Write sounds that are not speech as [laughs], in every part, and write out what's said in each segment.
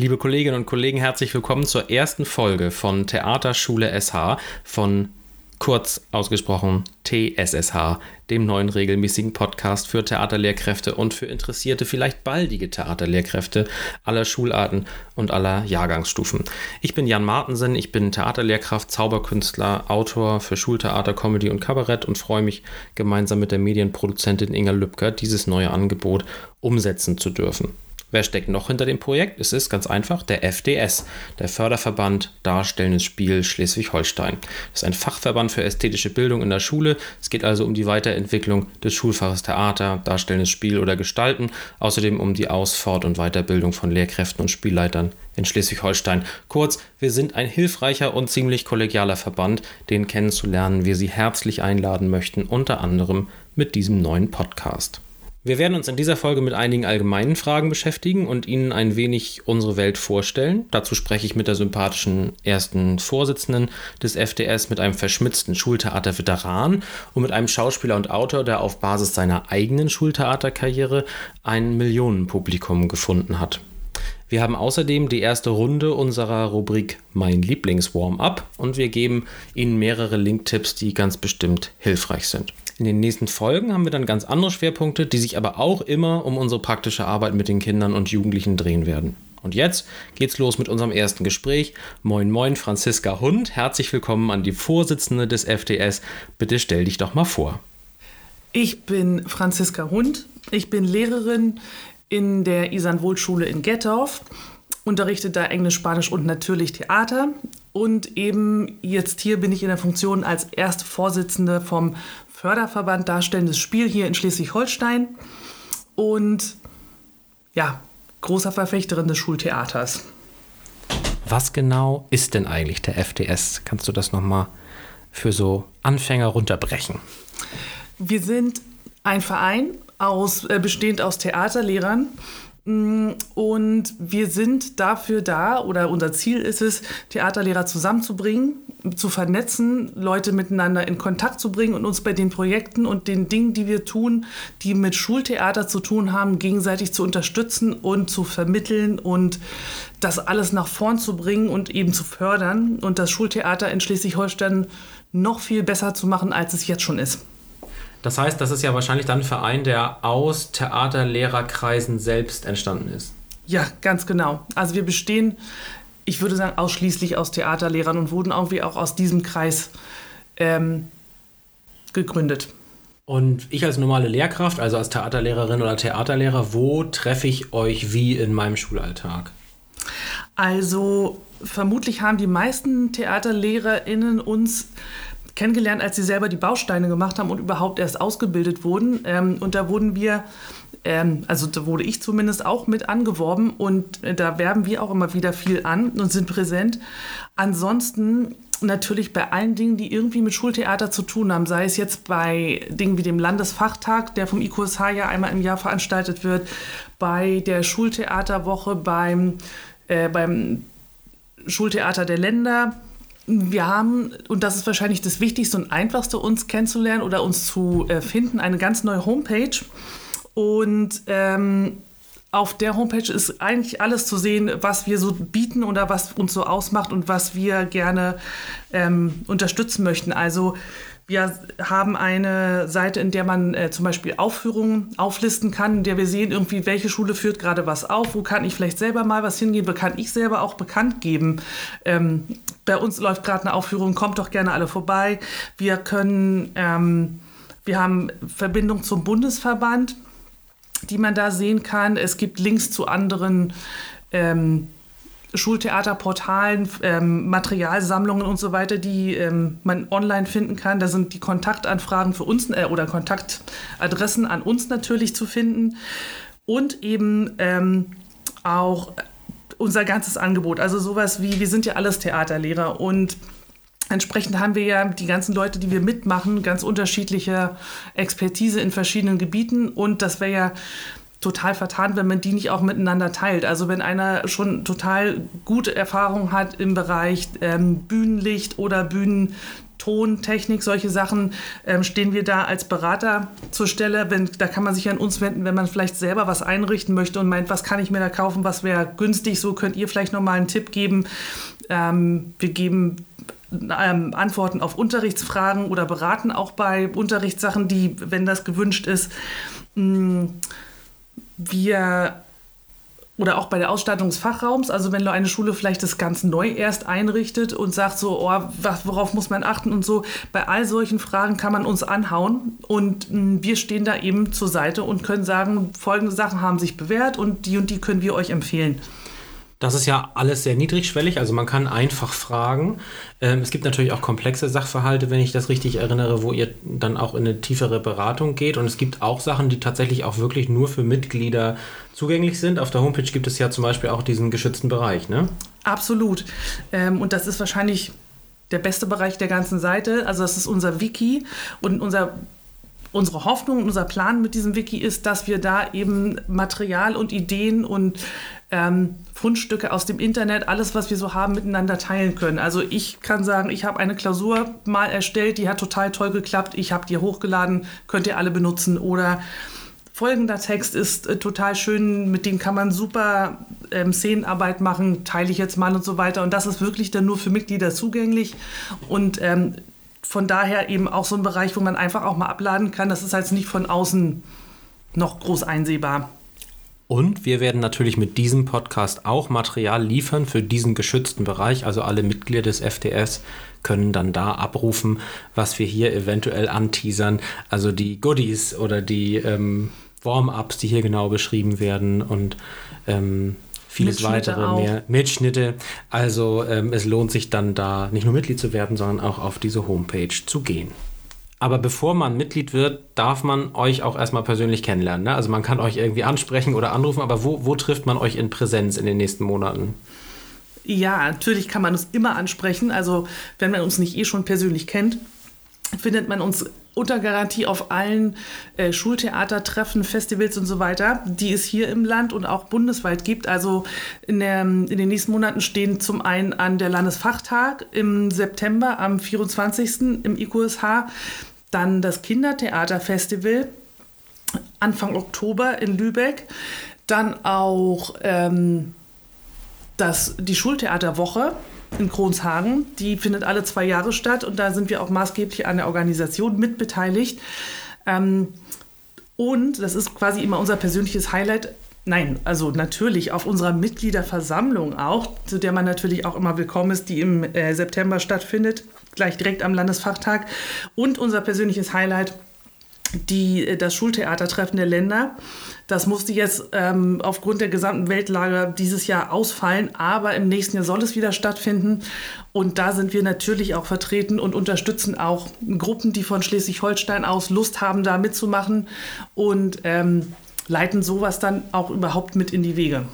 Liebe Kolleginnen und Kollegen, herzlich willkommen zur ersten Folge von Theaterschule SH von kurz ausgesprochen TSSH, dem neuen regelmäßigen Podcast für Theaterlehrkräfte und für interessierte, vielleicht baldige Theaterlehrkräfte aller Schularten und aller Jahrgangsstufen. Ich bin Jan Martensen, ich bin Theaterlehrkraft, Zauberkünstler, Autor für Schultheater, Comedy und Kabarett und freue mich, gemeinsam mit der Medienproduzentin Inga Lübcker dieses neue Angebot umsetzen zu dürfen. Wer steckt noch hinter dem Projekt? Es ist ganz einfach der FDS, der Förderverband Darstellendes Spiel Schleswig-Holstein. Das ist ein Fachverband für ästhetische Bildung in der Schule. Es geht also um die Weiterentwicklung des Schulfaches Theater, Darstellendes Spiel oder Gestalten, außerdem um die Aus-, Fort- und Weiterbildung von Lehrkräften und Spielleitern in Schleswig-Holstein. Kurz, wir sind ein hilfreicher und ziemlich kollegialer Verband, den kennenzulernen wir Sie herzlich einladen möchten, unter anderem mit diesem neuen Podcast. Wir werden uns in dieser Folge mit einigen allgemeinen Fragen beschäftigen und Ihnen ein wenig unsere Welt vorstellen. Dazu spreche ich mit der sympathischen ersten Vorsitzenden des FDS, mit einem verschmitzten Schultheater-Veteran und mit einem Schauspieler und Autor, der auf Basis seiner eigenen Schultheaterkarriere ein Millionenpublikum gefunden hat. Wir haben außerdem die erste Runde unserer Rubrik Mein Lieblings-Warm-up und wir geben Ihnen mehrere Link-Tipps, die ganz bestimmt hilfreich sind. In den nächsten Folgen haben wir dann ganz andere Schwerpunkte, die sich aber auch immer um unsere praktische Arbeit mit den Kindern und Jugendlichen drehen werden. Und jetzt geht's los mit unserem ersten Gespräch. Moin, moin, Franziska Hund. Herzlich willkommen an die Vorsitzende des FDS. Bitte stell dich doch mal vor. Ich bin Franziska Hund. Ich bin Lehrerin in der Isan-Wohl-Schule in Gettorf, unterrichte da Englisch, Spanisch und natürlich Theater. Und eben jetzt hier bin ich in der Funktion als erste Vorsitzende vom Förderverband Darstellendes Spiel hier in Schleswig-Holstein und ja, großer Verfechterin des Schultheaters. Was genau ist denn eigentlich der FDS? Kannst du das nochmal für so Anfänger runterbrechen? Wir sind ein Verein aus, äh, bestehend aus Theaterlehrern, Mm, und wir sind dafür da, oder unser Ziel ist es, Theaterlehrer zusammenzubringen, zu vernetzen, Leute miteinander in Kontakt zu bringen und uns bei den Projekten und den Dingen, die wir tun, die mit Schultheater zu tun haben, gegenseitig zu unterstützen und zu vermitteln und das alles nach vorn zu bringen und eben zu fördern und das Schultheater in Schleswig-Holstein noch viel besser zu machen, als es jetzt schon ist. Das heißt, das ist ja wahrscheinlich dann ein Verein, der aus Theaterlehrerkreisen selbst entstanden ist. Ja, ganz genau. Also wir bestehen, ich würde sagen, ausschließlich aus Theaterlehrern und wurden irgendwie auch aus diesem Kreis ähm, gegründet. Und ich als normale Lehrkraft, also als Theaterlehrerin oder Theaterlehrer, wo treffe ich euch wie in meinem Schulalltag? Also vermutlich haben die meisten TheaterlehrerInnen uns kennengelernt, als sie selber die Bausteine gemacht haben und überhaupt erst ausgebildet wurden. Ähm, und da wurden wir, ähm, also da wurde ich zumindest auch mit angeworben und äh, da werben wir auch immer wieder viel an und sind präsent. Ansonsten natürlich bei allen Dingen, die irgendwie mit Schultheater zu tun haben, sei es jetzt bei Dingen wie dem Landesfachtag, der vom IQSH ja einmal im Jahr veranstaltet wird, bei der Schultheaterwoche, beim, äh, beim Schultheater der Länder, wir haben, und das ist wahrscheinlich das Wichtigste und Einfachste, uns kennenzulernen oder uns zu äh, finden, eine ganz neue Homepage. Und ähm, auf der Homepage ist eigentlich alles zu sehen, was wir so bieten oder was uns so ausmacht und was wir gerne ähm, unterstützen möchten. Also wir haben eine Seite, in der man äh, zum Beispiel Aufführungen auflisten kann, in der wir sehen, irgendwie, welche Schule führt gerade was auf, wo kann ich vielleicht selber mal was hingehen, wo kann ich selber auch bekannt geben. Ähm, bei uns läuft gerade eine Aufführung, kommt doch gerne alle vorbei. Wir können, ähm, wir haben Verbindung zum Bundesverband, die man da sehen kann. Es gibt Links zu anderen ähm, Schultheaterportalen, ähm, Materialsammlungen und so weiter, die ähm, man online finden kann. Da sind die Kontaktanfragen für uns äh, oder Kontaktadressen an uns natürlich zu finden. Und eben ähm, auch unser ganzes Angebot. Also sowas wie, wir sind ja alles Theaterlehrer und Entsprechend haben wir ja die ganzen Leute, die wir mitmachen, ganz unterschiedliche Expertise in verschiedenen Gebieten. Und das wäre ja total vertan, wenn man die nicht auch miteinander teilt. Also wenn einer schon total gute Erfahrung hat im Bereich ähm, Bühnenlicht oder Bühnen Tontechnik, solche Sachen, ähm, stehen wir da als Berater zur Stelle. Wenn, da kann man sich an uns wenden, wenn man vielleicht selber was einrichten möchte und meint, was kann ich mir da kaufen, was wäre günstig. So könnt ihr vielleicht nochmal einen Tipp geben. Ähm, wir geben ähm, Antworten auf Unterrichtsfragen oder beraten auch bei Unterrichtssachen, die, wenn das gewünscht ist. Mm, wir oder auch bei der Ausstattung des Fachraums, also wenn eine Schule vielleicht das ganz neu erst einrichtet und sagt so, oh, worauf muss man achten und so, bei all solchen Fragen kann man uns anhauen und mm, wir stehen da eben zur Seite und können sagen, folgende Sachen haben sich bewährt und die und die können wir euch empfehlen. Das ist ja alles sehr niedrigschwellig, also man kann einfach fragen. Ähm, es gibt natürlich auch komplexe Sachverhalte, wenn ich das richtig erinnere, wo ihr dann auch in eine tiefere Beratung geht. Und es gibt auch Sachen, die tatsächlich auch wirklich nur für Mitglieder zugänglich sind. Auf der Homepage gibt es ja zum Beispiel auch diesen geschützten Bereich, ne? Absolut. Ähm, und das ist wahrscheinlich der beste Bereich der ganzen Seite. Also das ist unser Wiki und unser unsere Hoffnung, unser Plan mit diesem Wiki ist, dass wir da eben Material und Ideen und ähm, Fundstücke aus dem Internet, alles, was wir so haben, miteinander teilen können. Also ich kann sagen, ich habe eine Klausur mal erstellt, die hat total toll geklappt. Ich habe die hochgeladen, könnt ihr alle benutzen. Oder folgender Text ist äh, total schön, mit dem kann man super ähm, Szenenarbeit machen, teile ich jetzt mal und so weiter. Und das ist wirklich dann nur für Mitglieder zugänglich. Und ähm, von daher eben auch so ein Bereich, wo man einfach auch mal abladen kann. Das ist halt nicht von außen noch groß einsehbar. Und wir werden natürlich mit diesem Podcast auch Material liefern für diesen geschützten Bereich. Also alle Mitglieder des FDS können dann da abrufen, was wir hier eventuell anteasern. Also die Goodies oder die ähm, Warm-ups, die hier genau beschrieben werden und ähm, vieles weitere auch. mehr. Mitschnitte. Also ähm, es lohnt sich dann da nicht nur Mitglied zu werden, sondern auch auf diese Homepage zu gehen. Aber bevor man Mitglied wird, darf man euch auch erstmal persönlich kennenlernen. Ne? Also man kann euch irgendwie ansprechen oder anrufen, aber wo, wo trifft man euch in Präsenz in den nächsten Monaten? Ja, natürlich kann man uns immer ansprechen. Also wenn man uns nicht eh schon persönlich kennt, findet man uns unter Garantie auf allen äh, Schultheatertreffen, Festivals und so weiter, die es hier im Land und auch bundesweit gibt. Also in, der, in den nächsten Monaten stehen zum einen an der Landesfachtag im September am 24. im IQSH dann das Kindertheaterfestival Anfang Oktober in Lübeck. Dann auch ähm, das, die Schultheaterwoche in Kronshagen. Die findet alle zwei Jahre statt und da sind wir auch maßgeblich an der Organisation mitbeteiligt. Ähm, und das ist quasi immer unser persönliches Highlight. Nein, also natürlich auf unserer Mitgliederversammlung auch, zu der man natürlich auch immer willkommen ist, die im äh, September stattfindet gleich direkt am Landesfachtag. Und unser persönliches Highlight, die, äh, das Schultheatertreffen der Länder. Das musste jetzt ähm, aufgrund der gesamten Weltlage dieses Jahr ausfallen, aber im nächsten Jahr soll es wieder stattfinden. Und da sind wir natürlich auch vertreten und unterstützen auch Gruppen, die von Schleswig-Holstein aus Lust haben, da mitzumachen und ähm, leiten sowas dann auch überhaupt mit in die Wege.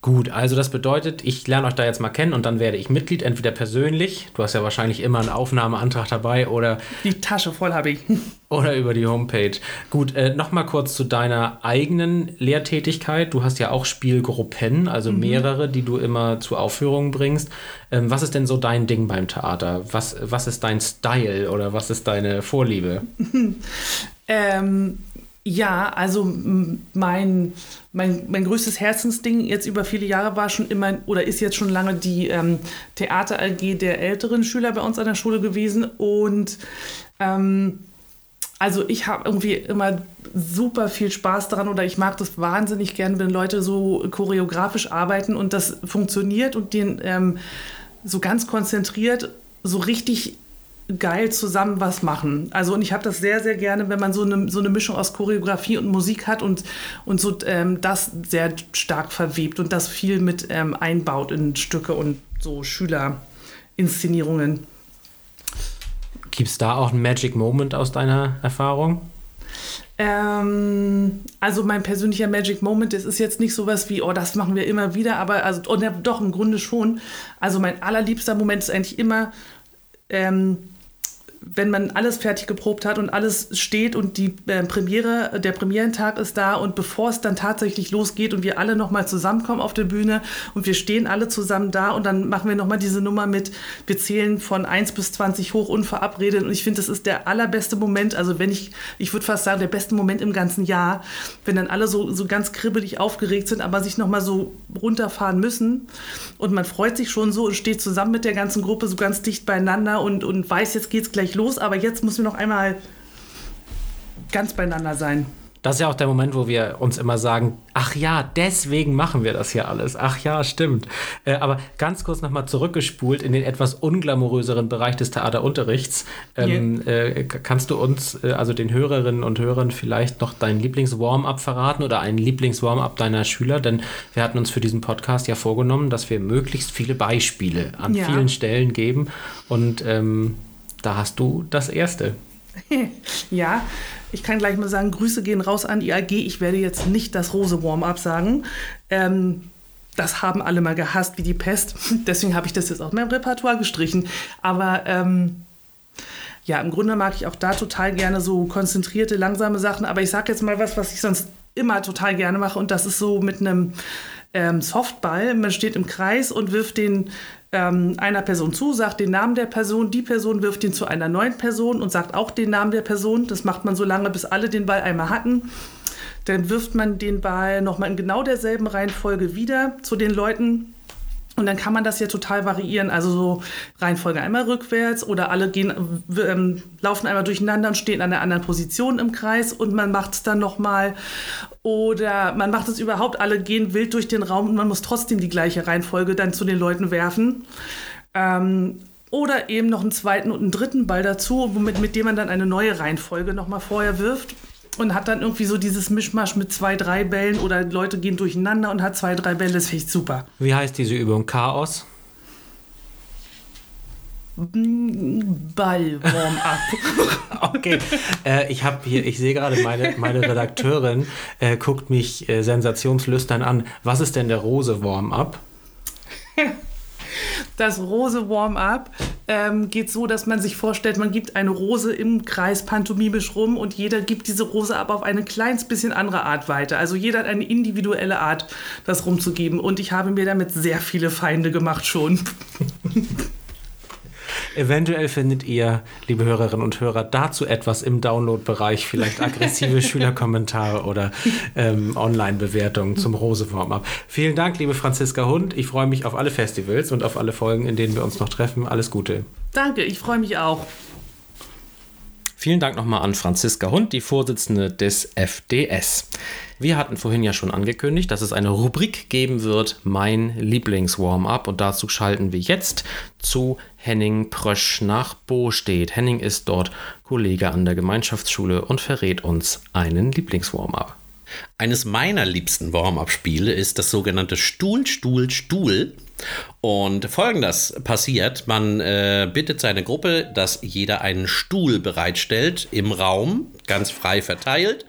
Gut, also das bedeutet, ich lerne euch da jetzt mal kennen und dann werde ich Mitglied, entweder persönlich, du hast ja wahrscheinlich immer einen Aufnahmeantrag dabei oder. Die Tasche voll habe ich. [laughs] Oder über die Homepage. Gut, äh, nochmal kurz zu deiner eigenen Lehrtätigkeit. Du hast ja auch Spielgruppen, also mhm. mehrere, die du immer zu Aufführungen bringst. Ähm, was ist denn so dein Ding beim Theater? Was, was ist dein Style oder was ist deine Vorliebe? [laughs] ähm, ja, also mein, mein, mein größtes Herzensding jetzt über viele Jahre war schon immer oder ist jetzt schon lange die ähm, Theater AG der älteren Schüler bei uns an der Schule gewesen. Und ähm, also ich habe irgendwie immer super viel Spaß daran oder ich mag das wahnsinnig gern, wenn Leute so choreografisch arbeiten und das funktioniert und den ähm, so ganz konzentriert so richtig geil zusammen was machen. Also und ich habe das sehr, sehr gerne, wenn man so eine, so eine Mischung aus Choreografie und Musik hat und, und so ähm, das sehr stark verwebt und das viel mit ähm, einbaut in Stücke und so Schülerinszenierungen. Gibt es da auch einen Magic Moment aus deiner Erfahrung? Ähm, also mein persönlicher Magic Moment, das ist jetzt nicht sowas wie, oh, das machen wir immer wieder, aber also, oh, ja, doch, im Grunde schon. Also mein allerliebster Moment ist eigentlich immer, ähm, wenn man alles fertig geprobt hat und alles steht und die äh, Premiere, der Premierentag ist da und bevor es dann tatsächlich losgeht und wir alle nochmal zusammenkommen auf der Bühne und wir stehen alle zusammen da und dann machen wir nochmal diese Nummer mit, wir zählen von 1 bis 20 hoch unverabredet und ich finde, das ist der allerbeste Moment, also wenn ich, ich würde fast sagen, der beste Moment im ganzen Jahr, wenn dann alle so, so ganz kribbelig aufgeregt sind, aber sich nochmal so runterfahren müssen und man freut sich schon so und steht zusammen mit der ganzen Gruppe so ganz dicht beieinander und, und weiß, jetzt geht's gleich los, aber jetzt müssen wir noch einmal ganz beieinander sein. Das ist ja auch der Moment, wo wir uns immer sagen, ach ja, deswegen machen wir das hier alles. Ach ja, stimmt. Äh, aber ganz kurz nochmal zurückgespult in den etwas unglamouröseren Bereich des Theaterunterrichts. Ähm, yeah. äh, kannst du uns, äh, also den Hörerinnen und Hörern, vielleicht noch dein Lieblings-Warm-up verraten oder einen Lieblings-Warm-up deiner Schüler? Denn wir hatten uns für diesen Podcast ja vorgenommen, dass wir möglichst viele Beispiele an ja. vielen Stellen geben. Und ähm, da hast du das erste. [laughs] ja, ich kann gleich mal sagen, Grüße gehen raus an die AG. Ich werde jetzt nicht das Rose-Warm-up sagen. Ähm, das haben alle mal gehasst wie die Pest. [laughs] Deswegen habe ich das jetzt aus meinem Repertoire gestrichen. Aber ähm, ja, im Grunde mag ich auch da total gerne so konzentrierte, langsame Sachen. Aber ich sage jetzt mal was, was ich sonst immer total gerne mache. Und das ist so mit einem ähm, Softball. Man steht im Kreis und wirft den ähm, einer Person zu, sagt den Namen der Person, die Person wirft ihn zu einer neuen Person und sagt auch den Namen der Person. Das macht man so lange, bis alle den Ball einmal hatten. Dann wirft man den Ball nochmal in genau derselben Reihenfolge wieder zu den Leuten, und dann kann man das ja total variieren. Also so Reihenfolge einmal rückwärts oder alle gehen, ähm, laufen einmal durcheinander und stehen an einer anderen Position im Kreis und man macht es dann nochmal. Oder man macht es überhaupt, alle gehen wild durch den Raum und man muss trotzdem die gleiche Reihenfolge dann zu den Leuten werfen. Ähm, oder eben noch einen zweiten und einen dritten Ball dazu, womit, mit dem man dann eine neue Reihenfolge nochmal vorher wirft und hat dann irgendwie so dieses Mischmasch mit zwei, drei Bällen oder Leute gehen durcheinander und hat zwei, drei Bälle. Das finde ich super. Wie heißt diese Übung? Chaos? Ball warm up. [laughs] okay, äh, ich habe hier, ich sehe gerade meine, meine Redakteurin äh, guckt mich äh, sensationslüstern an. Was ist denn der Rose Warm Up? [laughs] Das Rose Warm-up ähm, geht so, dass man sich vorstellt, man gibt eine Rose im Kreis pantomimisch rum und jeder gibt diese Rose aber auf eine kleines bisschen andere Art weiter. Also jeder hat eine individuelle Art, das rumzugeben. Und ich habe mir damit sehr viele Feinde gemacht schon. [laughs] Eventuell findet ihr, liebe Hörerinnen und Hörer, dazu etwas im Download-Bereich, vielleicht aggressive [laughs] Schülerkommentare oder ähm, Online-Bewertungen zum Rose-Warm-Up. Vielen Dank, liebe Franziska Hund. Ich freue mich auf alle Festivals und auf alle Folgen, in denen wir uns noch treffen. Alles Gute. Danke, ich freue mich auch. Vielen Dank nochmal an Franziska Hund, die Vorsitzende des FDS. Wir hatten vorhin ja schon angekündigt, dass es eine Rubrik geben wird, mein Lieblings-Warm-up. Und dazu schalten wir jetzt zu Henning Prösch nach Bostedt. Henning ist dort Kollege an der Gemeinschaftsschule und verrät uns einen Lieblings-Warm-up. Eines meiner liebsten Warm-up-Spiele ist das sogenannte Stuhl, Stuhl, Stuhl. Und folgendes passiert: Man äh, bittet seine Gruppe, dass jeder einen Stuhl bereitstellt im Raum, ganz frei verteilt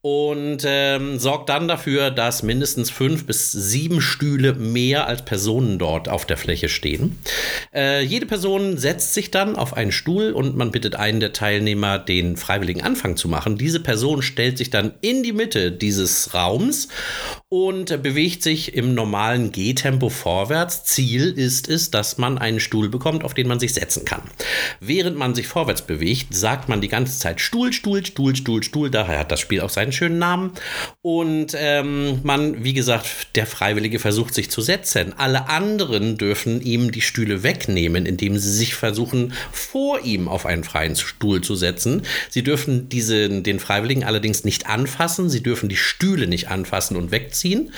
und ähm, sorgt dann dafür, dass mindestens fünf bis sieben Stühle mehr als Personen dort auf der Fläche stehen. Äh, jede Person setzt sich dann auf einen Stuhl und man bittet einen der Teilnehmer, den freiwilligen Anfang zu machen. Diese Person stellt sich dann in die Mitte dieses Raums und bewegt sich im normalen Gehtempo vorwärts. Ziel ist es, dass man einen Stuhl bekommt, auf den man sich setzen kann. Während man sich vorwärts bewegt, sagt man die ganze Zeit Stuhl, Stuhl, Stuhl, Stuhl, Stuhl. Daher hat das Spiel auch seinen schönen Namen. Und ähm, man, wie gesagt, der Freiwillige versucht sich zu setzen. Alle anderen dürfen ihm die Stühle wegnehmen, indem sie sich versuchen, vor ihm auf einen freien Stuhl zu setzen. Sie dürfen diese, den Freiwilligen allerdings nicht anfassen. Sie dürfen die Stühle nicht anfassen und wegziehen.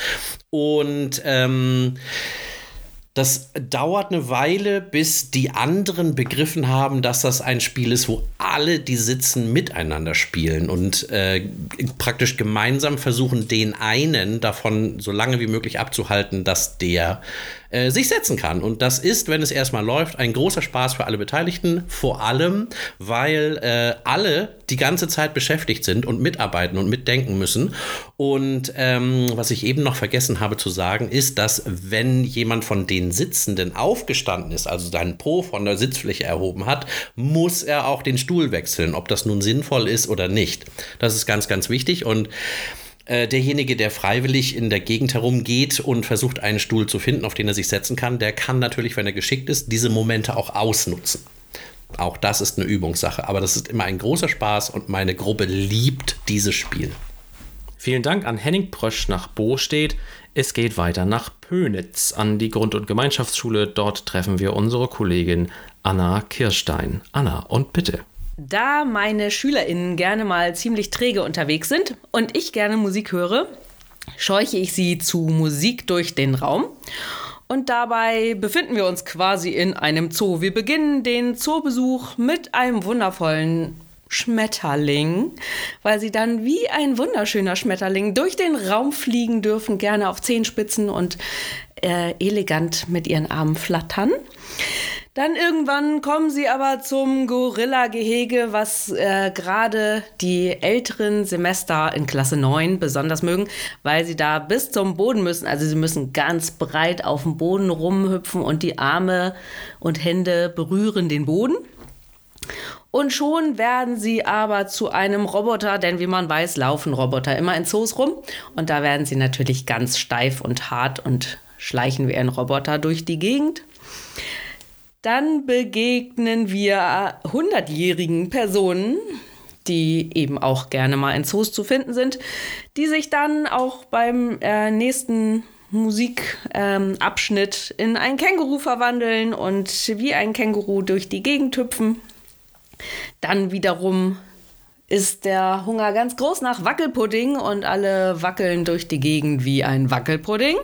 Und ähm, das dauert eine Weile, bis die anderen begriffen haben, dass das ein Spiel ist, wo alle, die sitzen, miteinander spielen und äh, praktisch gemeinsam versuchen, den einen davon so lange wie möglich abzuhalten, dass der äh, sich setzen kann. Und das ist, wenn es erstmal läuft, ein großer Spaß für alle Beteiligten, vor allem, weil äh, alle die ganze Zeit beschäftigt sind und mitarbeiten und mitdenken müssen. Und ähm, was ich eben noch vergessen habe zu sagen, ist, dass wenn jemand von den Sitzenden aufgestanden ist, also seinen Po von der Sitzfläche erhoben hat, muss er auch den Stuhl wechseln, ob das nun sinnvoll ist oder nicht. Das ist ganz, ganz wichtig. Und äh, derjenige, der freiwillig in der Gegend herumgeht und versucht, einen Stuhl zu finden, auf den er sich setzen kann, der kann natürlich, wenn er geschickt ist, diese Momente auch ausnutzen. Auch das ist eine Übungssache, aber das ist immer ein großer Spaß und meine Gruppe liebt dieses Spiel. Vielen Dank an Henning Prösch nach Bostedt. Es geht weiter nach Pönitz an die Grund- und Gemeinschaftsschule. Dort treffen wir unsere Kollegin Anna Kirstein. Anna, und bitte. Da meine SchülerInnen gerne mal ziemlich träge unterwegs sind und ich gerne Musik höre, scheuche ich sie zu Musik durch den Raum. Und dabei befinden wir uns quasi in einem Zoo. Wir beginnen den Zoobesuch mit einem wundervollen Schmetterling, weil sie dann wie ein wunderschöner Schmetterling durch den Raum fliegen dürfen, gerne auf Zehenspitzen und äh, elegant mit ihren Armen flattern. Dann irgendwann kommen sie aber zum Gorilla-Gehege, was äh, gerade die älteren Semester in Klasse 9 besonders mögen, weil sie da bis zum Boden müssen. Also sie müssen ganz breit auf dem Boden rumhüpfen und die Arme und Hände berühren den Boden. Und schon werden sie aber zu einem Roboter, denn wie man weiß, laufen Roboter immer in Zoos rum. Und da werden sie natürlich ganz steif und hart und schleichen wie ein Roboter durch die Gegend. Dann begegnen wir hundertjährigen Personen, die eben auch gerne mal in Zoos zu finden sind, die sich dann auch beim äh, nächsten Musikabschnitt ähm, in ein Känguru verwandeln und wie ein Känguru durch die Gegend hüpfen. Dann wiederum ist der Hunger ganz groß nach Wackelpudding und alle wackeln durch die Gegend wie ein Wackelpudding.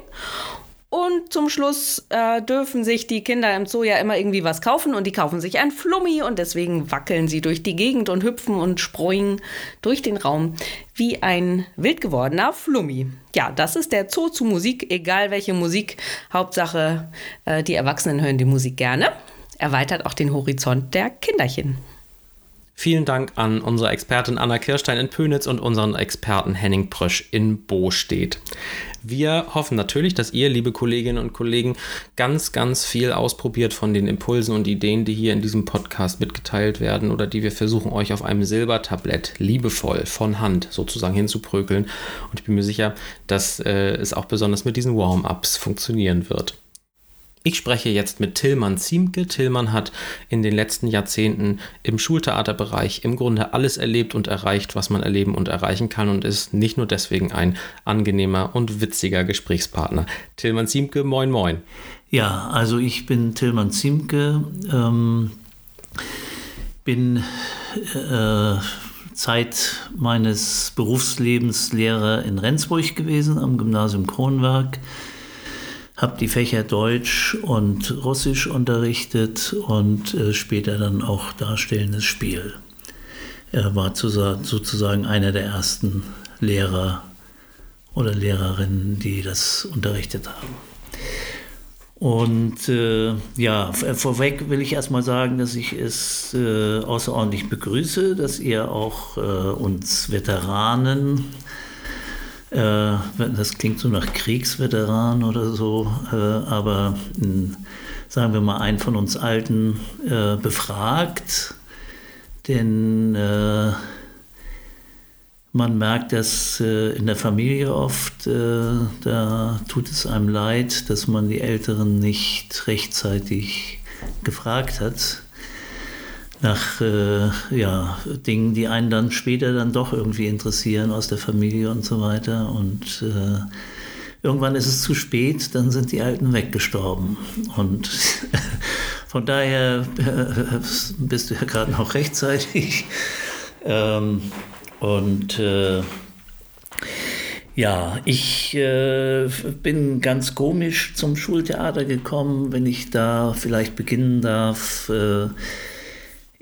Und zum Schluss äh, dürfen sich die Kinder im Zoo ja immer irgendwie was kaufen und die kaufen sich ein Flummi und deswegen wackeln sie durch die Gegend und hüpfen und springen durch den Raum wie ein wild gewordener Flummi. Ja, das ist der Zoo zu Musik, egal welche Musik. Hauptsache, äh, die Erwachsenen hören die Musik gerne. Erweitert auch den Horizont der Kinderchen. Vielen Dank an unsere Expertin Anna Kirstein in Pönitz und unseren Experten Henning Prösch in Bostedt. Wir hoffen natürlich, dass ihr, liebe Kolleginnen und Kollegen, ganz, ganz viel ausprobiert von den Impulsen und Ideen, die hier in diesem Podcast mitgeteilt werden oder die wir versuchen, euch auf einem Silbertablett liebevoll von Hand sozusagen hinzuprökeln. Und ich bin mir sicher, dass äh, es auch besonders mit diesen Warm-ups funktionieren wird. Ich spreche jetzt mit Tillmann Ziemke. Tillmann hat in den letzten Jahrzehnten im Schultheaterbereich im Grunde alles erlebt und erreicht, was man erleben und erreichen kann und ist nicht nur deswegen ein angenehmer und witziger Gesprächspartner. Tillmann Ziemke, moin moin. Ja, also ich bin Tillmann Ziemke, ähm, bin äh, Zeit meines Berufslebens Lehrer in Rendsburg gewesen am Gymnasium Kronwerk habe die Fächer Deutsch und Russisch unterrichtet und äh, später dann auch darstellendes Spiel. Er war sozusagen einer der ersten Lehrer oder Lehrerinnen, die das unterrichtet haben. Und äh, ja, vorweg will ich erstmal sagen, dass ich es äh, außerordentlich begrüße, dass ihr auch äh, uns Veteranen äh, das klingt so nach Kriegsveteran oder so, äh, aber sagen wir mal, einen von uns Alten äh, befragt, denn man merkt das in der Familie oft, da tut es einem leid, dass man die Älteren nicht rechtzeitig gefragt hat nach äh, ja, Dingen, die einen dann später dann doch irgendwie interessieren aus der Familie und so weiter. Und äh, irgendwann ist es zu spät, dann sind die Alten weggestorben. Und [laughs] von daher äh, bist du ja gerade noch rechtzeitig. Ähm, und äh, ja, ich äh, bin ganz komisch zum Schultheater gekommen, wenn ich da vielleicht beginnen darf. Äh,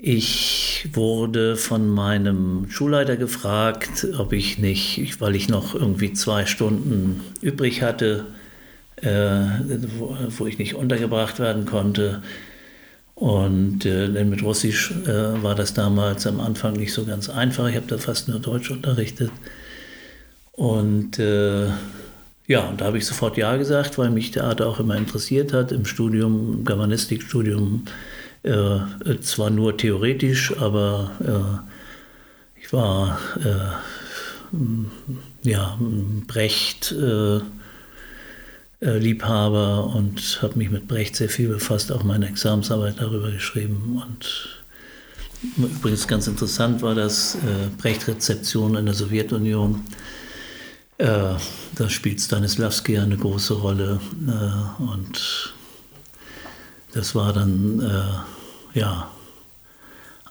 ich wurde von meinem Schulleiter gefragt, ob ich nicht, weil ich noch irgendwie zwei Stunden übrig hatte, äh, wo, wo, ich nicht untergebracht werden konnte. Und äh, mit Russisch äh, war das damals am Anfang nicht so ganz einfach. Ich habe da fast nur Deutsch unterrichtet. Und äh, ja, und da habe ich sofort Ja gesagt, weil mich Theater auch immer interessiert hat. Im Studium, im Germanistikstudium, äh, zwar nur theoretisch, aber äh, ich war äh, ja, Brecht. Äh, äh, Liebhaber und habe mich mit Brecht sehr viel befasst, auch meine Examensarbeit darüber geschrieben. Und übrigens ganz interessant war das äh, Brecht-Rezeption in der Sowjetunion. Äh, da spielt Stanislavski eine große Rolle äh, und das war dann äh, ja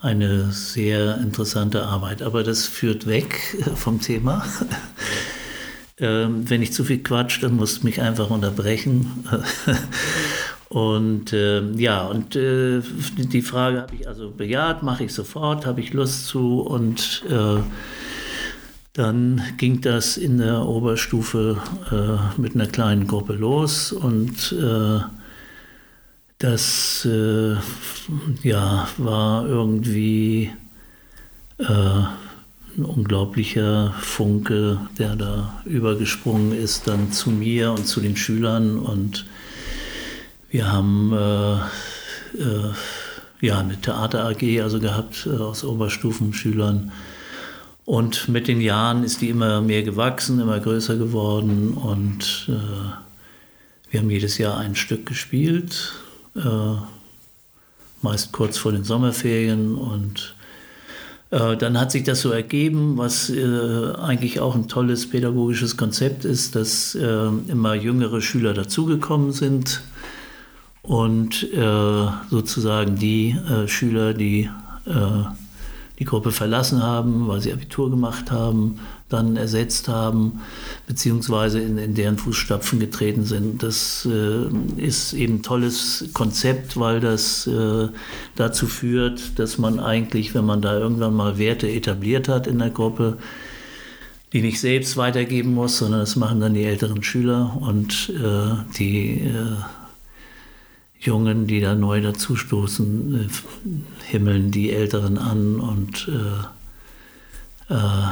eine sehr interessante Arbeit. Aber das führt weg vom Thema. [laughs] Ähm, wenn ich zu viel quatsch, dann musst du mich einfach unterbrechen. [laughs] und äh, ja, und äh, die Frage habe ich also bejaht, mache ich sofort, habe ich Lust zu und äh, dann ging das in der Oberstufe äh, mit einer kleinen Gruppe los und äh, das äh, ja, war irgendwie ein unglaublicher Funke, der da übergesprungen ist, dann zu mir und zu den Schülern. Und wir haben äh, äh, ja eine Theater AG also gehabt äh, aus Oberstufenschülern. Und mit den Jahren ist die immer mehr gewachsen, immer größer geworden. Und äh, wir haben jedes Jahr ein Stück gespielt, äh, meist kurz vor den Sommerferien. Und äh, dann hat sich das so ergeben, was äh, eigentlich auch ein tolles pädagogisches Konzept ist, dass äh, immer jüngere Schüler dazugekommen sind und sozusagen die Schüler, die die Gruppe verlassen haben, weil sie Abitur gemacht haben, dann ersetzt haben, beziehungsweise in, in deren Fußstapfen getreten sind. Das äh, ist eben ein tolles Konzept, weil das äh, dazu führt, dass man eigentlich, wenn man da irgendwann mal Werte etabliert hat in der Gruppe, die nicht selbst weitergeben muss, sondern das machen dann die älteren Schüler und äh, die äh, Jungen, die da neu dazustoßen, äh, himmeln die Älteren an und äh, äh,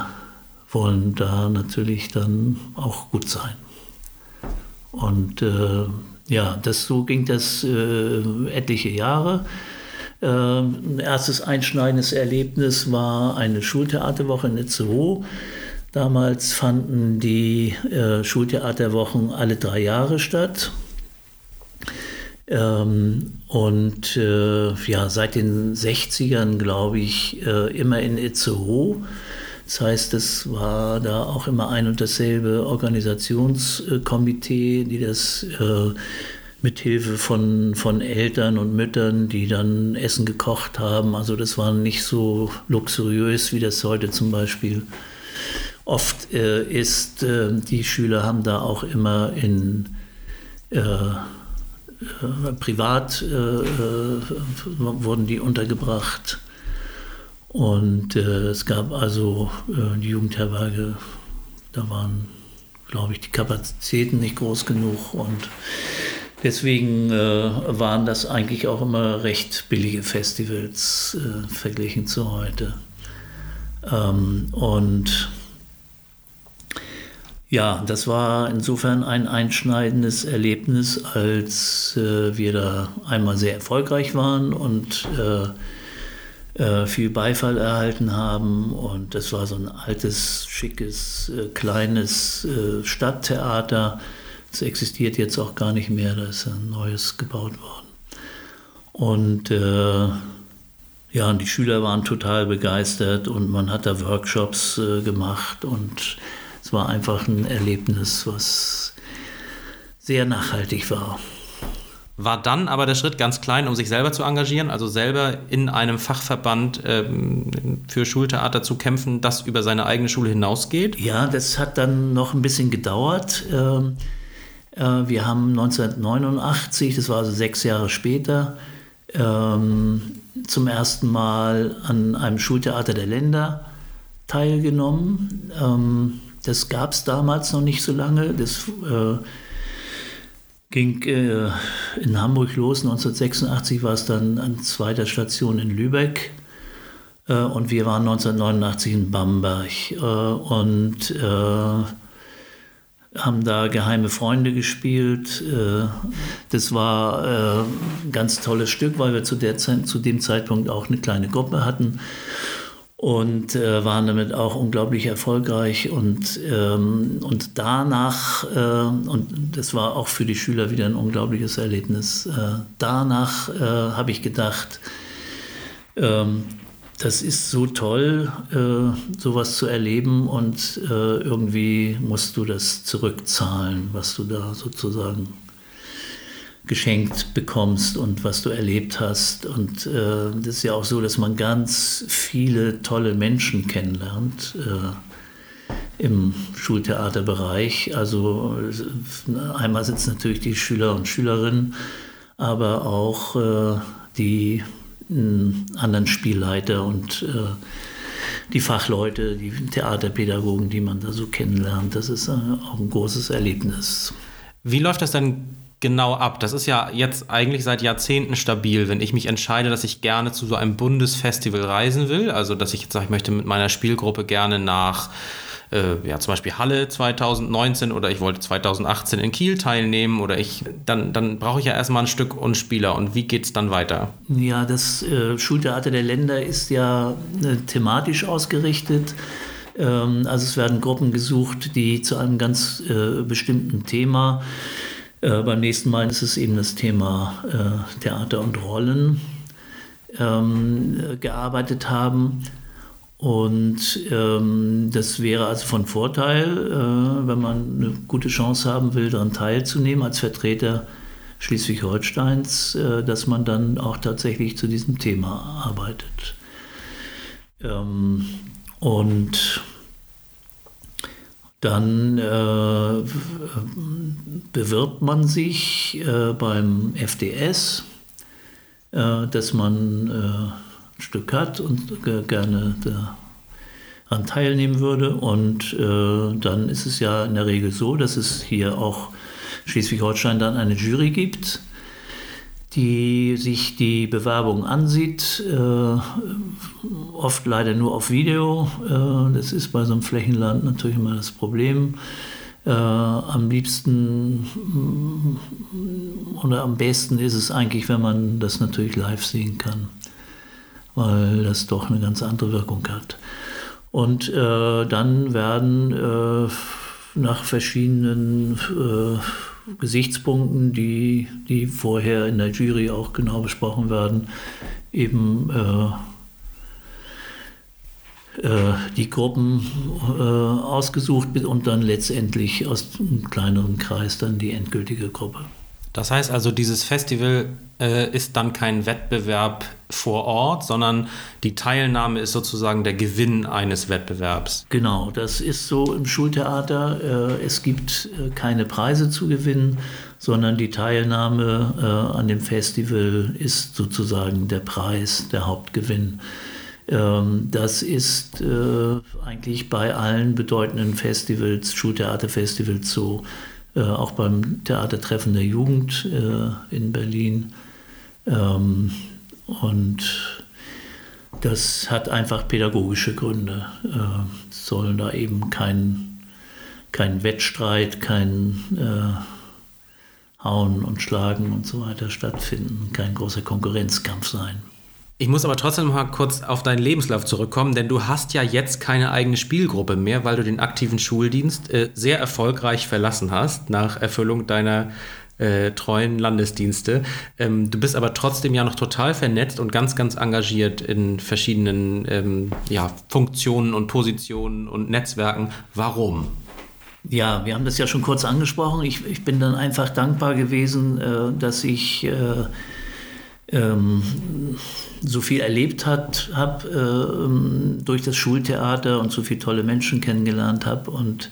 wollen da natürlich dann auch gut sein. Und äh, ja, das, so ging das äh, etliche Jahre. ein erstes einschneidendes Erlebnis war eine Schultheaterwoche in Itzehoe. Damals fanden die Schultheaterwochen alle drei Jahre statt. Ähm, und äh, ja, seit den 60ern, glaube ich, äh, immer in Itzehoe. Das heißt, es war da auch immer ein und dasselbe Organisationskomitee, die das äh, mit Hilfe von, von Eltern und Müttern, die dann Essen gekocht haben. Also das war nicht so luxuriös, wie das heute zum Beispiel oft äh, ist. Äh, die Schüler haben da auch immer in äh, äh, privat äh, wurden die untergebracht. Und es gab also die Jugendherberge, da waren, glaube ich, die Kapazitäten nicht groß genug und Deswegen äh, waren das eigentlich auch immer recht billige Festivals äh, verglichen zu heute. Ähm, und ja, das war insofern ein einschneidendes Erlebnis, als äh, wir da einmal sehr erfolgreich waren und äh, äh, viel Beifall erhalten haben. Und das war so ein altes, schickes, äh, kleines äh, Stadttheater. Das existiert jetzt auch gar nicht mehr, da ist ein neues gebaut worden. Und äh, ja, und die Schüler waren total begeistert und man hat da Workshops gemacht und es war einfach ein Erlebnis, was sehr nachhaltig war. War dann aber der Schritt ganz klein, um sich selber zu engagieren, also selber in einem Fachverband ähm, für Schultheater zu kämpfen, das über seine eigene Schule hinausgeht? Ja, das hat dann noch ein bisschen gedauert. Ähm, äh, wir haben 1989, das war also sechs Jahre später, ähm, zum ersten Mal an einem Schultheater der Länder teilgenommen. Ähm, das gab es damals noch nicht so lange. Das, äh, ging äh, in Hamburg los. 1986 war es dann an zweiter Station in Lübeck. Äh, und wir waren 1989 in Bamberg. Äh, und äh, haben da geheime Freunde gespielt. Äh, das war ein ganz tolles Stück, weil wir zu, der zu dem Zeitpunkt auch eine kleine Gruppe hatten und äh, waren damit auch unglaublich erfolgreich. Und, ähm, und danach, äh, und das war auch für die Schüler wieder ein unglaubliches Erlebnis, äh, danach äh, habe ich gedacht, ähm, das ist so toll, äh, sowas zu erleben und äh, irgendwie musst du das zurückzahlen, was du da sozusagen geschenkt bekommst und was du erlebt hast. Und äh, das ist ja auch so, dass man ganz viele tolle Menschen kennenlernt äh, im Schultheaterbereich. Also einmal sind es natürlich die Schüler und Schülerinnen, aber auch äh, die anderen Spielleiter und äh, die Fachleute, die Theaterpädagogen, die man da so kennenlernt. Das ist äh, auch ein großes Erlebnis. Wie läuft das dann genau ab? Das ist ja jetzt eigentlich seit Jahrzehnten stabil, wenn ich mich entscheide, dass ich gerne zu so einem Bundesfestival reisen will. Also, dass ich jetzt sage, ich möchte mit meiner Spielgruppe gerne nach äh, ja, zum Beispiel Halle 2019 oder ich wollte 2018 in Kiel teilnehmen oder ich, dann, dann brauche ich ja erstmal ein Stück und Spieler. Und wie geht es dann weiter? Ja, das äh, Schultheater der Länder ist ja äh, thematisch ausgerichtet. Ähm, also es werden Gruppen gesucht, die zu einem ganz äh, bestimmten Thema äh, beim nächsten Mal ist es eben das Thema äh, Theater und Rollen ähm, gearbeitet haben. Und ähm, das wäre also von Vorteil, äh, wenn man eine gute Chance haben will, daran teilzunehmen als Vertreter Schleswig-Holsteins, äh, dass man dann auch tatsächlich zu diesem Thema arbeitet. Ähm, und dann äh, bewirbt man sich äh, beim FDS, äh, dass man äh, ein Stück hat und gerne daran teilnehmen würde. Und äh, dann ist es ja in der Regel so, dass es hier auch Schleswig-Holstein dann eine Jury gibt die sich die Bewerbung ansieht, äh, oft leider nur auf Video. Äh, das ist bei so einem Flächenland natürlich immer das Problem. Äh, am liebsten oder am besten ist es eigentlich, wenn man das natürlich live sehen kann, weil das doch eine ganz andere Wirkung hat. Und äh, dann werden äh, nach verschiedenen äh, Gesichtspunkten, die, die vorher in der Jury auch genau besprochen werden, eben äh, äh, die Gruppen äh, ausgesucht und dann letztendlich aus einem kleineren Kreis dann die endgültige Gruppe. Das heißt also, dieses Festival äh, ist dann kein Wettbewerb vor Ort, sondern die Teilnahme ist sozusagen der Gewinn eines Wettbewerbs. Genau, das ist so im Schultheater. Äh, es gibt äh, keine Preise zu gewinnen, sondern die Teilnahme äh, an dem Festival ist sozusagen der Preis, der Hauptgewinn. Ähm, das ist äh, eigentlich bei allen bedeutenden Festivals, Schultheaterfestivals so äh, auch beim Theatertreffen der Jugend äh, in Berlin. Ähm, und das hat einfach pädagogische Gründe. Äh, sollen da eben kein, kein Wettstreit, kein äh, Hauen und Schlagen und so weiter stattfinden, kein großer Konkurrenzkampf sein. Ich muss aber trotzdem mal kurz auf deinen Lebenslauf zurückkommen, denn du hast ja jetzt keine eigene Spielgruppe mehr, weil du den aktiven Schuldienst äh, sehr erfolgreich verlassen hast nach Erfüllung deiner äh, treuen Landesdienste. Ähm, du bist aber trotzdem ja noch total vernetzt und ganz, ganz engagiert in verschiedenen ähm, ja, Funktionen und Positionen und Netzwerken. Warum? Ja, wir haben das ja schon kurz angesprochen. Ich, ich bin dann einfach dankbar gewesen, äh, dass ich äh, ähm, so viel erlebt habe äh, durch das Schultheater und so viele tolle Menschen kennengelernt habe und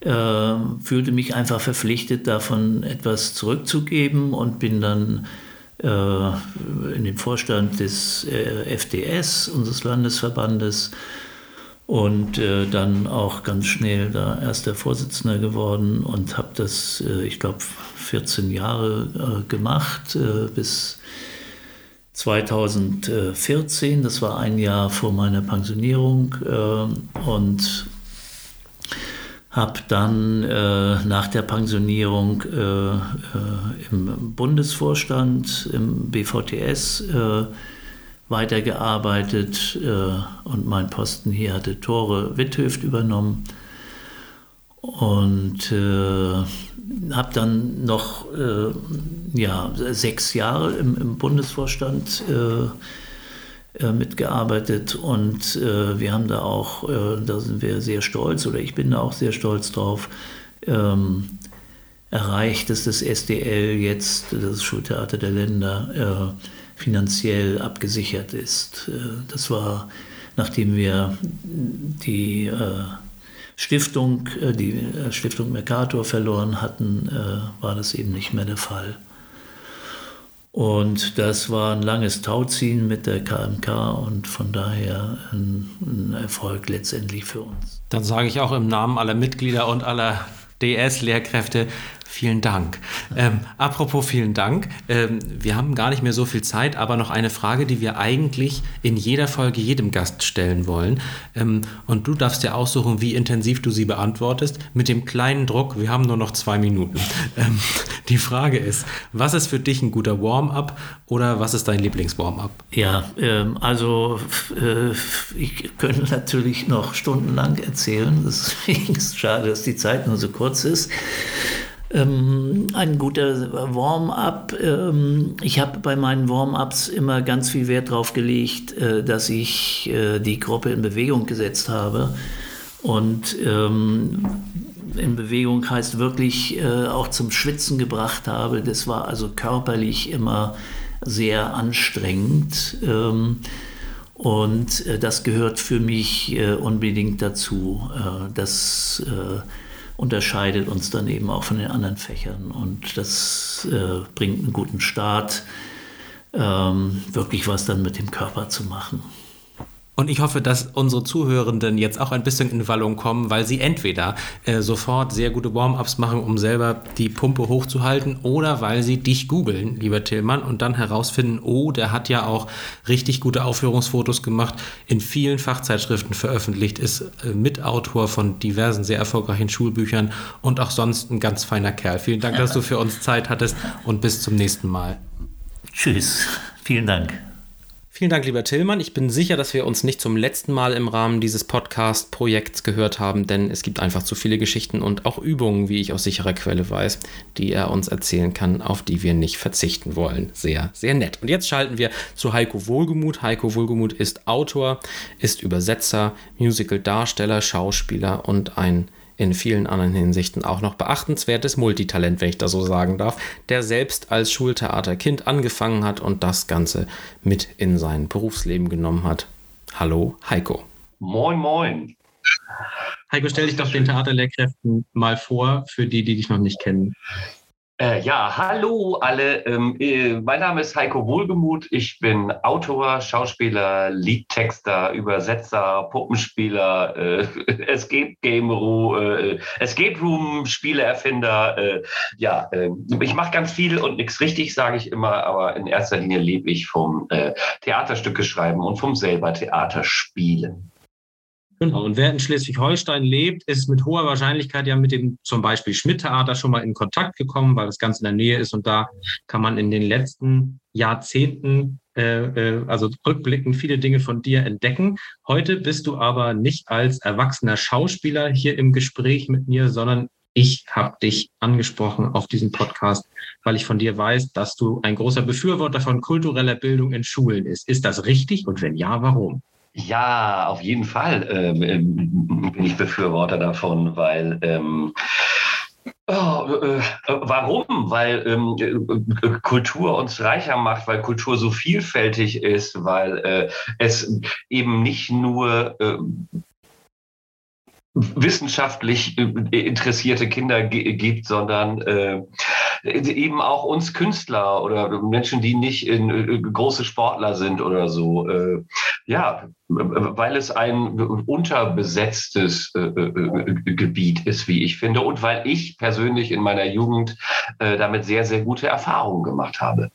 äh, fühlte mich einfach verpflichtet, davon etwas zurückzugeben und bin dann äh, in den Vorstand des äh, FDS, unseres Landesverbandes, und äh, dann auch ganz schnell da erster Vorsitzender geworden und habe das, äh, ich glaube, 14 Jahre äh, gemacht äh, bis 2014. Das war ein Jahr vor meiner Pensionierung äh, und habe dann äh, nach der Pensionierung im Bundesvorstand, im BVTS, weitergearbeitet äh, und mein Posten hier hatte Tore Witthöft übernommen und äh, habe dann noch äh, ja, sechs Jahre im, im Bundesvorstand äh, äh, mitgearbeitet und äh, wir haben da auch, da sind wir sehr stolz oder ich bin da auch sehr stolz drauf, ähm, erreicht, dass das SDL jetzt, das Schultheater der Länder, finanziell abgesichert ist. Das war, nachdem wir die äh, Stiftung, äh, die Stiftung Mercator verloren hatten, war das eben nicht mehr der Fall. Und das war ein langes Tauziehen mit der KMK und von daher ein, ein Erfolg letztendlich für uns. Dann sage ich auch im Namen aller Mitglieder und aller DS-Lehrkräfte Vielen Dank. Ähm, apropos vielen Dank. Ähm, wir haben gar nicht mehr so viel Zeit, aber noch eine Frage, die wir eigentlich in jeder Folge jedem Gast stellen wollen. Ähm, und du darfst dir aussuchen, wie intensiv du sie beantwortest. Mit dem kleinen Druck, wir haben nur noch zwei Minuten. Ähm, die Frage ist, was ist für dich ein guter Warm-up oder was ist dein Lieblings-Warm-up? Ja, ähm, also äh, ich könnte natürlich noch stundenlang erzählen. Deswegen ist es [laughs] schade, dass die Zeit nur so kurz ist. Ähm, ein guter Warm-up. Ähm, ich habe bei meinen Warm-ups immer ganz viel Wert darauf gelegt, äh, dass ich äh, die Gruppe in Bewegung gesetzt habe. Und ähm, in Bewegung heißt wirklich äh, auch zum Schwitzen gebracht habe. Das war also körperlich immer sehr anstrengend. Ähm, und äh, das gehört für mich äh, unbedingt dazu. Äh, dass unterscheidet uns dann eben auch von den anderen Fächern. Und das äh, bringt einen guten Start, ähm, wirklich was dann mit dem Körper zu machen. Und ich hoffe, dass unsere Zuhörenden jetzt auch ein bisschen in Wallung kommen, weil sie entweder äh, sofort sehr gute Warm-ups machen, um selber die Pumpe hochzuhalten, oder weil sie dich googeln, lieber Tillmann, und dann herausfinden, oh, der hat ja auch richtig gute Aufführungsfotos gemacht, in vielen Fachzeitschriften veröffentlicht, ist äh, Mitautor von diversen sehr erfolgreichen Schulbüchern und auch sonst ein ganz feiner Kerl. Vielen Dank, dass du für uns Zeit hattest und bis zum nächsten Mal. Tschüss. Vielen Dank. Vielen Dank, lieber Tillmann. Ich bin sicher, dass wir uns nicht zum letzten Mal im Rahmen dieses Podcast-Projekts gehört haben, denn es gibt einfach zu viele Geschichten und auch Übungen, wie ich aus sicherer Quelle weiß, die er uns erzählen kann, auf die wir nicht verzichten wollen. Sehr, sehr nett. Und jetzt schalten wir zu Heiko Wohlgemuth. Heiko Wohlgemuth ist Autor, ist Übersetzer, Musical-Darsteller, Schauspieler und ein in vielen anderen Hinsichten auch noch beachtenswertes Multitalent, wenn ich das so sagen darf, der selbst als Schultheaterkind angefangen hat und das Ganze mit in sein Berufsleben genommen hat. Hallo, Heiko. Moin, moin. Heiko, stell dich doch den Theaterlehrkräften mal vor, für die, die dich noch nicht kennen. Äh, ja, hallo alle. Ähm, äh, mein Name ist Heiko Wohlgemuth. Ich bin Autor, Schauspieler, Liedtexter, Übersetzer, Puppenspieler, äh, [laughs] Escape Game äh, Escape Room Spieleerfinder. Äh, ja, ähm, ich mache ganz viel und nichts richtig, sage ich immer, aber in erster Linie lebe ich vom äh, Theaterstücke schreiben und vom selber Theater spielen. Genau. Und wer in Schleswig-Holstein lebt, ist mit hoher Wahrscheinlichkeit ja mit dem zum Beispiel Schmidt-Theater schon mal in Kontakt gekommen, weil das ganz in der Nähe ist. Und da kann man in den letzten Jahrzehnten, äh, äh, also rückblickend, viele Dinge von dir entdecken. Heute bist du aber nicht als erwachsener Schauspieler hier im Gespräch mit mir, sondern ich habe dich angesprochen auf diesem Podcast, weil ich von dir weiß, dass du ein großer Befürworter von kultureller Bildung in Schulen ist. Ist das richtig? Und wenn ja, warum? Ja, auf jeden Fall ähm, ähm, bin ich Befürworter davon, weil ähm, Oh, äh, warum? Weil ähm, äh, Kultur uns reicher macht, weil Kultur so vielfältig ist, weil äh, es eben nicht nur äh, wissenschaftlich äh, interessierte Kinder gibt, sondern eben auch uns Künstler oder Menschen, die nicht in, äh, große Sportler sind oder so. Äh, ja, weil es ein unterbesetztes äh, äh, Gebiet ist, wie ich finde, und weil ich persönlich in meiner Jugend äh, damit sehr, sehr gute Erfahrungen gemacht habe.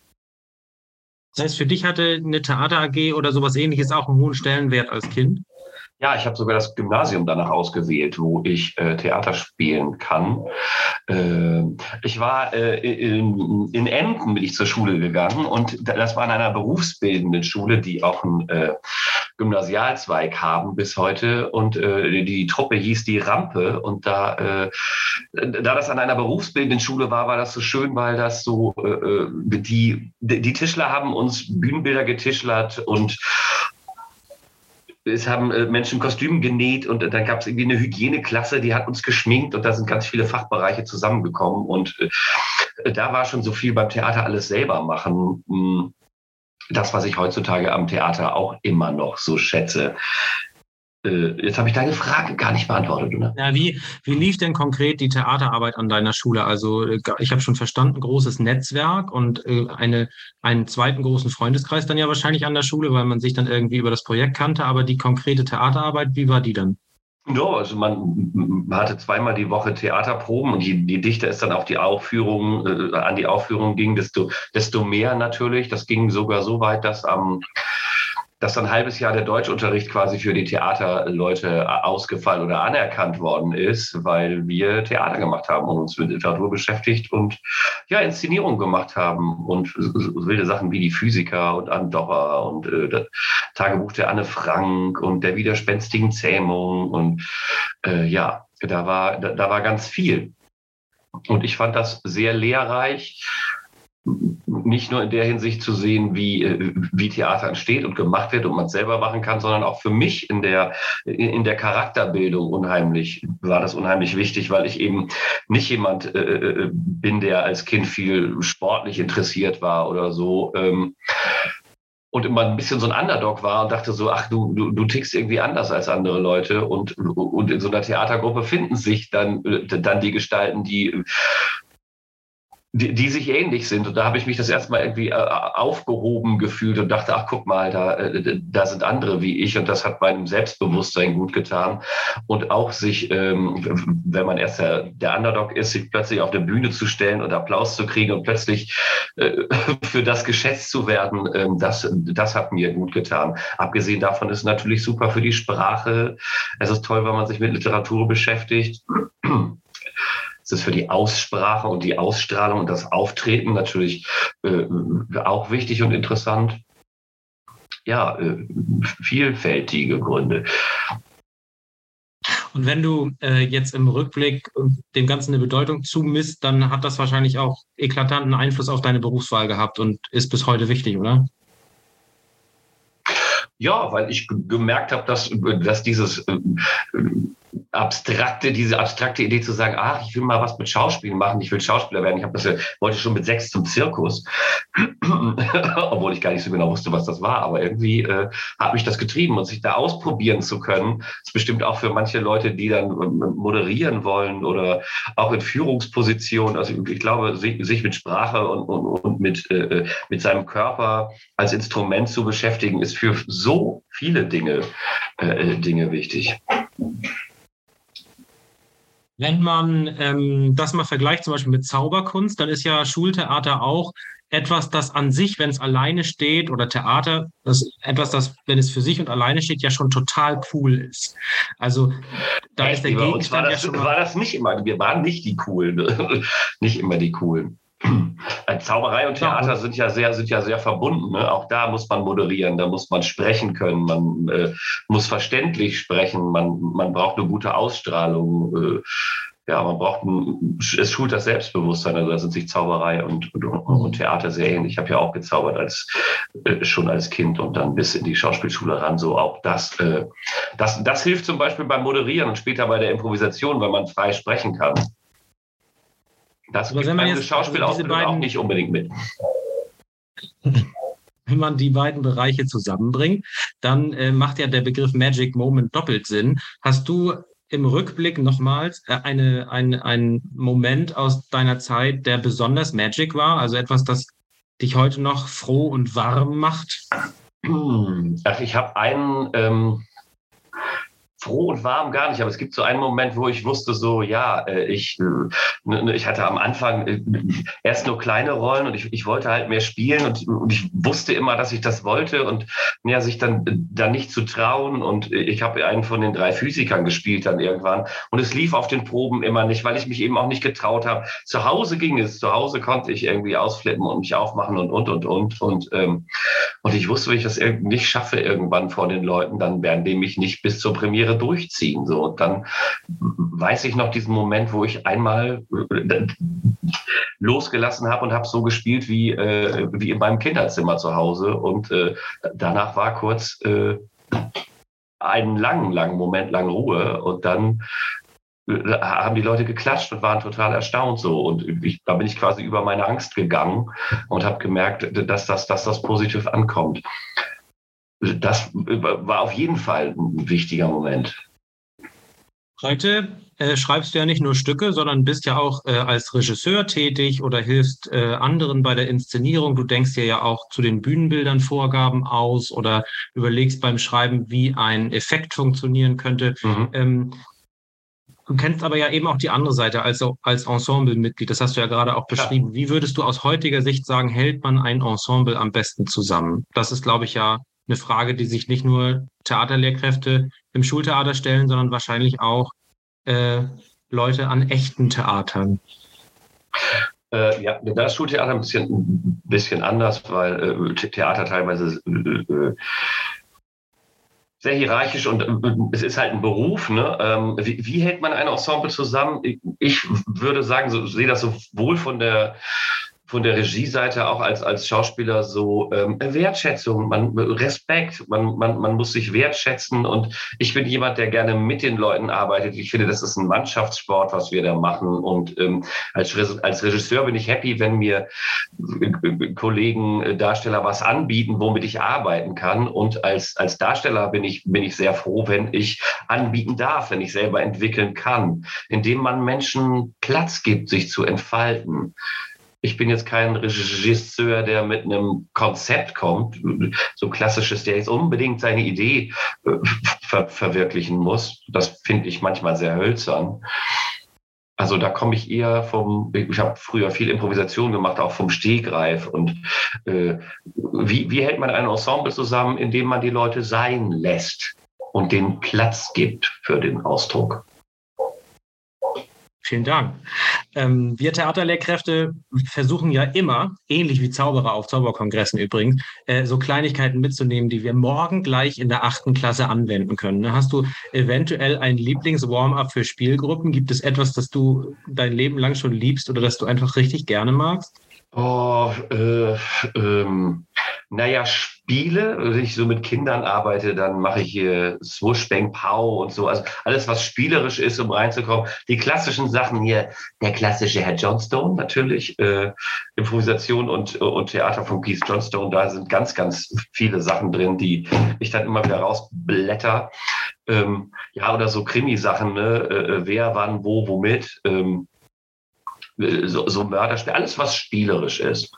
Das heißt, für dich hatte eine Theater AG oder sowas ähnliches auch einen hohen Stellenwert als Kind? Ja, ich habe sogar das Gymnasium danach ausgewählt, wo ich äh, Theater spielen kann. Äh, ich war äh, in, in Emden bin ich zur Schule gegangen und das war in einer berufsbildenden Schule, die auch einen äh, Gymnasialzweig haben bis heute und äh, die Truppe hieß die Rampe und da äh, da das an einer berufsbildenden Schule war, war das so schön, weil das so die die Tischler haben uns Bühnenbilder getischlert und es haben äh, Menschen Kostüme genäht und dann gab es irgendwie eine Hygieneklasse, die hat uns geschminkt und da sind ganz viele Fachbereiche zusammengekommen und äh, da war schon so viel beim Theater alles selber machen. Hm, das, was ich heutzutage am Theater auch immer noch so schätze. Äh, jetzt habe ich deine Frage gar nicht beantwortet, oder? Ja, wie, wie lief denn konkret die Theaterarbeit an deiner Schule? Also äh, ich habe schon verstanden, großes Netzwerk und äh, eine, einen zweiten großen Freundeskreis dann ja wahrscheinlich an der Schule, weil man sich dann irgendwie über das Projekt kannte. Aber die konkrete Theaterarbeit, wie war die dann? Ja, also man, man hatte zweimal die Woche Theaterproben und je, je dichter es dann auf die Aufführung, äh, an die Aufführung ging, desto, desto mehr natürlich. Das ging sogar so weit, dass am dass ein halbes Jahr der Deutschunterricht quasi für die Theaterleute ausgefallen oder anerkannt worden ist, weil wir Theater gemacht haben und uns mit Literatur beschäftigt und ja, Inszenierungen gemacht haben und wilde Sachen wie die Physiker und Andorra und äh, das Tagebuch der Anne Frank und der widerspenstigen Zähmung und äh, ja, da war, da, da war ganz viel. Und ich fand das sehr lehrreich nicht nur in der Hinsicht zu sehen, wie, äh, wie Theater entsteht und gemacht wird und man es selber machen kann, sondern auch für mich in der, in der Charakterbildung unheimlich, war das unheimlich wichtig, weil ich eben nicht jemand äh, äh bin, der als Kind viel sportlich interessiert war oder so. Ähm, und immer ein bisschen so ein Underdog war und dachte so, ach, du, du, du tickst irgendwie anders als andere Leute. Und, und in so einer Theatergruppe finden sich dann, äh, dann die Gestalten, die die, die sich ähnlich sind. Und da habe ich mich das erstmal irgendwie äh, aufgehoben gefühlt und dachte, ach guck mal, da, äh, da sind andere wie ich und das hat meinem Selbstbewusstsein gut getan. Und auch sich, ähm, wenn man erst der, der Underdog ist, sich plötzlich auf der Bühne zu stellen und Applaus zu kriegen und plötzlich äh, [laughs] für das geschätzt zu werden, ähm, das, das hat mir gut getan. Abgesehen davon ist natürlich super für die Sprache. Es ist toll, wenn man sich mit Literatur beschäftigt. Es ist für die Aussprache und die Ausstrahlung und das Auftreten natürlich äh, auch wichtig und interessant. Ja, äh, vielfältige Gründe. Und wenn du äh, jetzt im Rückblick dem Ganzen eine Bedeutung zumisst, dann hat das wahrscheinlich auch eklatanten Einfluss auf deine Berufswahl gehabt und ist bis heute wichtig, oder? Ja, weil ich gemerkt habe, dass, dass dieses äh, abstrakte, diese abstrakte Idee zu sagen, ach, ich will mal was mit Schauspiel machen, ich will Schauspieler werden. Ich habe das wollte schon mit sechs zum Zirkus, [clears throat] obwohl ich gar nicht so genau wusste, was das war. Aber irgendwie äh, hat mich das getrieben und sich da ausprobieren zu können, ist bestimmt auch für manche Leute, die dann ähm, moderieren wollen oder auch in Führungspositionen. Also ich glaube, sich, sich mit Sprache und, und, und mit, äh, mit seinem Körper als Instrument zu beschäftigen, ist für so viele Dinge, äh, Dinge wichtig. Wenn man ähm, das mal vergleicht, zum Beispiel mit Zauberkunst, dann ist ja Schultheater auch etwas, das an sich, wenn es alleine steht, oder Theater, das etwas, das, wenn es für sich und alleine steht, ja schon total cool ist. Also da Echt, ist der Gegenstand war das, ja schon. War das nicht immer, wir waren nicht die coolen, [laughs] nicht immer die coolen. [clears throat] Äh, Zauberei und Theater sind ja sehr, sind ja sehr verbunden. Ne? Auch da muss man moderieren, da muss man sprechen können, man äh, muss verständlich sprechen, man, man braucht eine gute Ausstrahlung. Äh, ja, man braucht ein, es schult das Selbstbewusstsein, also da sind sich Zauberei und, und, und Theater sehr ähnlich. Ich habe ja auch gezaubert als äh, schon als Kind und dann bis in die Schauspielschule ran. So auch das, äh, das, das hilft zum Beispiel beim Moderieren und später bei der Improvisation, weil man frei sprechen kann. Das Aber wenn man jetzt also auch nicht unbedingt mit. [laughs] Wenn man die beiden Bereiche zusammenbringt, dann äh, macht ja der Begriff Magic Moment doppelt Sinn. Hast du im Rückblick nochmals äh, eine, ein, ein Moment aus deiner Zeit, der besonders Magic war? Also etwas, das dich heute noch froh und warm macht? Ach, ich habe einen, ähm, froh und warm gar nicht, aber es gibt so einen Moment, wo ich wusste so, ja, äh, ich, äh, ich hatte am Anfang äh, erst nur kleine Rollen und ich, ich wollte halt mehr spielen und, und ich wusste immer, dass ich das wollte und ja, sich dann, dann nicht zu trauen und ich habe einen von den drei Physikern gespielt dann irgendwann und es lief auf den Proben immer nicht, weil ich mich eben auch nicht getraut habe. Zu Hause ging es, zu Hause konnte ich irgendwie ausflippen und mich aufmachen und, und, und, und, und, ähm, und ich wusste, wenn ich das nicht schaffe irgendwann vor den Leuten, dann werden die mich nicht bis zur Premiere Karriere durchziehen. So, und dann weiß ich noch diesen Moment, wo ich einmal äh, losgelassen habe und habe so gespielt wie, äh, wie in meinem Kinderzimmer zu Hause. Und äh, danach war kurz äh, einen langen, langen Moment lang Ruhe. Und dann äh, haben die Leute geklatscht und waren total erstaunt so. Und ich, da bin ich quasi über meine Angst gegangen und habe gemerkt, dass das, dass das positiv ankommt das war auf jeden Fall ein wichtiger Moment. Heute äh, schreibst du ja nicht nur Stücke, sondern bist ja auch äh, als Regisseur tätig oder hilfst äh, anderen bei der Inszenierung. Du denkst dir ja auch zu den Bühnenbildern Vorgaben aus oder überlegst beim Schreiben, wie ein Effekt funktionieren könnte. Mhm. Ähm, du kennst aber ja eben auch die andere Seite als, als Ensemblemitglied. Das hast du ja gerade auch beschrieben. Ja. Wie würdest du aus heutiger Sicht sagen, hält man ein Ensemble am besten zusammen? Das ist, glaube ich, ja eine Frage, die sich nicht nur Theaterlehrkräfte im Schultheater stellen, sondern wahrscheinlich auch äh, Leute an echten Theatern. Äh, ja, da ist Schultheater ein bisschen, ein bisschen anders, weil äh, Theater teilweise äh, äh sehr hierarchisch und äh, es ist halt ein Beruf. Ne? Ähm, wie, wie, hält man ein Ensemble zusammen? Ich würde sagen, so, sehe das sowohl von der von der Regieseite auch als, als Schauspieler so ähm, Wertschätzung, man, Respekt, man, man, man muss sich wertschätzen. Und ich bin jemand, der gerne mit den Leuten arbeitet. Ich finde, das ist ein Mannschaftssport, was wir da machen. Und ähm, als, als Regisseur bin ich happy, wenn mir äh, Kollegen, äh, Darsteller was anbieten, womit ich arbeiten kann. Und als, als Darsteller bin ich, bin ich sehr froh, wenn ich anbieten darf, wenn ich selber entwickeln kann, indem man Menschen Platz gibt, sich zu entfalten ich bin jetzt kein Regisseur, der mit einem Konzept kommt, so klassisches, der jetzt unbedingt seine Idee äh, ver verwirklichen muss. Das finde ich manchmal sehr hölzern. Also da komme ich eher vom, ich habe früher viel Improvisation gemacht, auch vom Stegreif. Und äh, wie, wie hält man ein Ensemble zusammen, indem man die Leute sein lässt und den Platz gibt für den Ausdruck? Vielen Dank. Ähm, wir Theaterlehrkräfte versuchen ja immer, ähnlich wie Zauberer auf Zauberkongressen übrigens, äh, so Kleinigkeiten mitzunehmen, die wir morgen gleich in der achten Klasse anwenden können. Ne? Hast du eventuell ein Lieblings-Warm-up für Spielgruppen? Gibt es etwas, das du dein Leben lang schon liebst oder das du einfach richtig gerne magst? Oh, äh, ähm, naja, Spiele, wenn ich so mit Kindern arbeite, dann mache ich hier Swoosh, Bang, Pow und so. Also alles, was spielerisch ist, um reinzukommen. Die klassischen Sachen hier, der klassische Herr Johnstone natürlich, äh, Improvisation und, und Theater von Keith Johnstone, da sind ganz, ganz viele Sachen drin, die ich dann immer wieder rausblätter. Ähm, ja, oder so Krimi-Sachen, ne? Äh, äh wer, wann, wo, womit. Ähm, so, so Mörderspiel, alles, was spielerisch ist.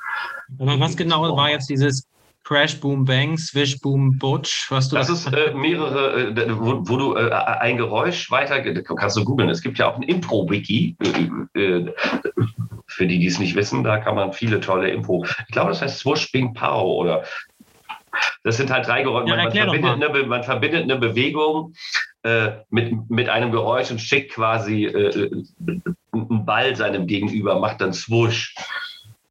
Aber was genau war jetzt dieses Crash, Boom, Bang, Swish, Boom, Butch, was du. Das ist äh, mehrere, äh, wo, wo, du äh, ein Geräusch weiter, kannst du googeln. Es gibt ja auch ein Impro-Wiki. Äh, äh, für die, die es nicht wissen, da kann man viele tolle Impro. Ich glaube, das heißt Swoosh, Bing, Pow oder. Das sind halt drei Geräusche. Ja, man, man, verbindet eine, man, verbindet eine, Bewegung äh, mit, mit einem Geräusch und schickt quasi einen Ball seinem Gegenüber, macht dann Swoosh.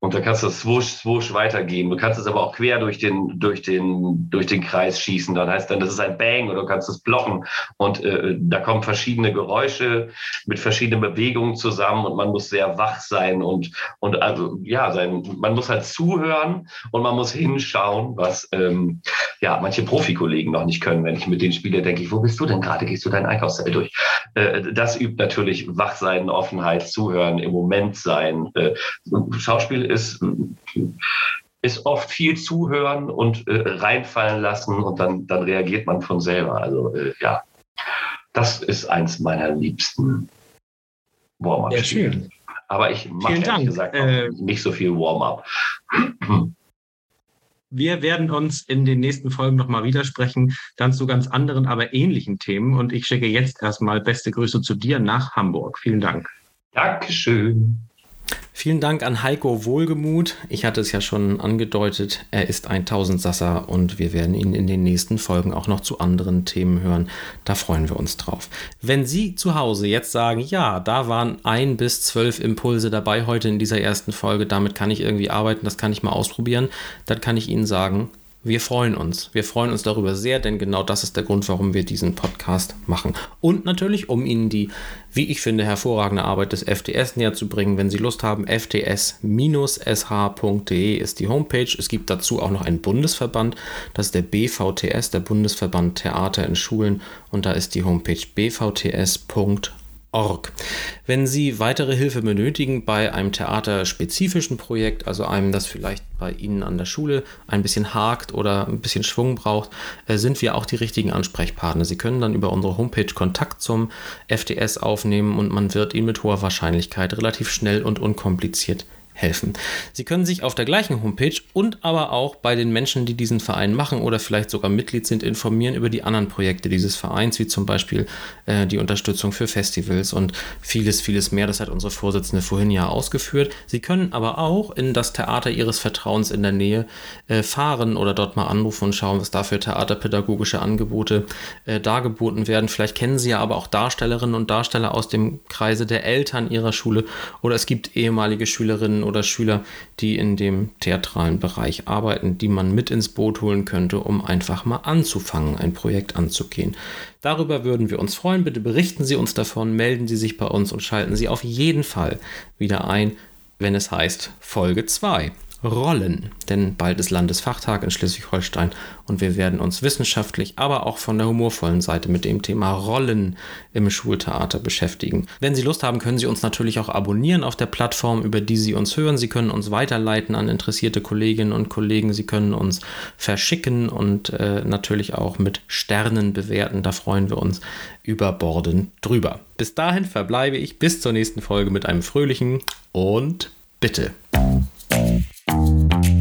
Und dann kannst du swoosh, swoosh weitergeben. Du kannst es aber auch quer durch den, durch den, durch den Kreis schießen. Dann heißt dann, das ist ein Bang oder du kannst es blocken. Und äh, da kommen verschiedene Geräusche mit verschiedenen Bewegungen zusammen und man muss sehr wach sein und, und also, ja, sein, man muss halt zuhören und man muss hinschauen, was, ähm, ja, manche Profikollegen noch nicht können. Wenn ich mit denen spiele, denke ich, wo bist du denn gerade? Gehst du dein Einkaufszelt durch? Äh, das übt natürlich Wachsein, Offenheit, Zuhören, im Moment sein. Äh, Schauspiel ist, ist oft viel zuhören und äh, reinfallen lassen und dann, dann reagiert man von selber. Also äh, ja. Das ist eins meiner liebsten Warm-up-Spiele. Aber ich mache ehrlich gesagt äh, nicht so viel Warm-up. [clears throat] Wir werden uns in den nächsten Folgen nochmal widersprechen, dann zu ganz anderen, aber ähnlichen Themen. Und ich schicke jetzt erstmal beste Grüße zu dir nach Hamburg. Vielen Dank. Dankeschön. Vielen Dank an Heiko Wohlgemuth. Ich hatte es ja schon angedeutet, er ist ein Tausendsasser und wir werden ihn in den nächsten Folgen auch noch zu anderen Themen hören. Da freuen wir uns drauf. Wenn Sie zu Hause jetzt sagen, ja, da waren ein bis zwölf Impulse dabei heute in dieser ersten Folge, damit kann ich irgendwie arbeiten, das kann ich mal ausprobieren, dann kann ich Ihnen sagen, wir freuen uns. Wir freuen uns darüber sehr, denn genau das ist der Grund, warum wir diesen Podcast machen. Und natürlich, um Ihnen die, wie ich finde, hervorragende Arbeit des FTS näher zu bringen. Wenn Sie Lust haben, fts-sh.de ist die Homepage. Es gibt dazu auch noch einen Bundesverband. Das ist der BVTS, der Bundesverband Theater in Schulen. Und da ist die Homepage bvts.org org. Wenn Sie weitere Hilfe benötigen bei einem theaterspezifischen Projekt, also einem, das vielleicht bei Ihnen an der Schule ein bisschen hakt oder ein bisschen Schwung braucht, äh, sind wir auch die richtigen Ansprechpartner. Sie können dann über unsere Homepage Kontakt zum FDS aufnehmen und man wird Ihnen mit hoher Wahrscheinlichkeit relativ schnell und unkompliziert helfen. Sie können sich auf der gleichen Homepage und aber auch bei den Menschen, die diesen Verein machen oder vielleicht sogar Mitglied sind, informieren über die anderen Projekte dieses Vereins, wie zum Beispiel äh, die Unterstützung für Festivals und vieles, vieles mehr. Das hat unsere Vorsitzende vorhin ja ausgeführt. Sie können aber auch in das Theater Ihres Vertrauens in der Nähe äh, fahren oder dort mal anrufen und schauen, was da für theaterpädagogische Angebote äh, dargeboten werden. Vielleicht kennen Sie ja aber auch Darstellerinnen und Darsteller aus dem Kreise der Eltern Ihrer Schule oder es gibt ehemalige Schülerinnen oder Schüler, die in dem theatralen Bereich arbeiten, die man mit ins Boot holen könnte, um einfach mal anzufangen, ein Projekt anzugehen. Darüber würden wir uns freuen. Bitte berichten Sie uns davon, melden Sie sich bei uns und schalten Sie auf jeden Fall wieder ein, wenn es heißt Folge 2. Rollen. Denn bald ist Landesfachtag in Schleswig-Holstein und wir werden uns wissenschaftlich, aber auch von der humorvollen Seite mit dem Thema Rollen im Schultheater beschäftigen. Wenn Sie Lust haben, können Sie uns natürlich auch abonnieren auf der Plattform, über die Sie uns hören. Sie können uns weiterleiten an interessierte Kolleginnen und Kollegen. Sie können uns verschicken und äh, natürlich auch mit Sternen bewerten. Da freuen wir uns über Borden drüber. Bis dahin verbleibe ich bis zur nächsten Folge mit einem fröhlichen und bitte. Thank you.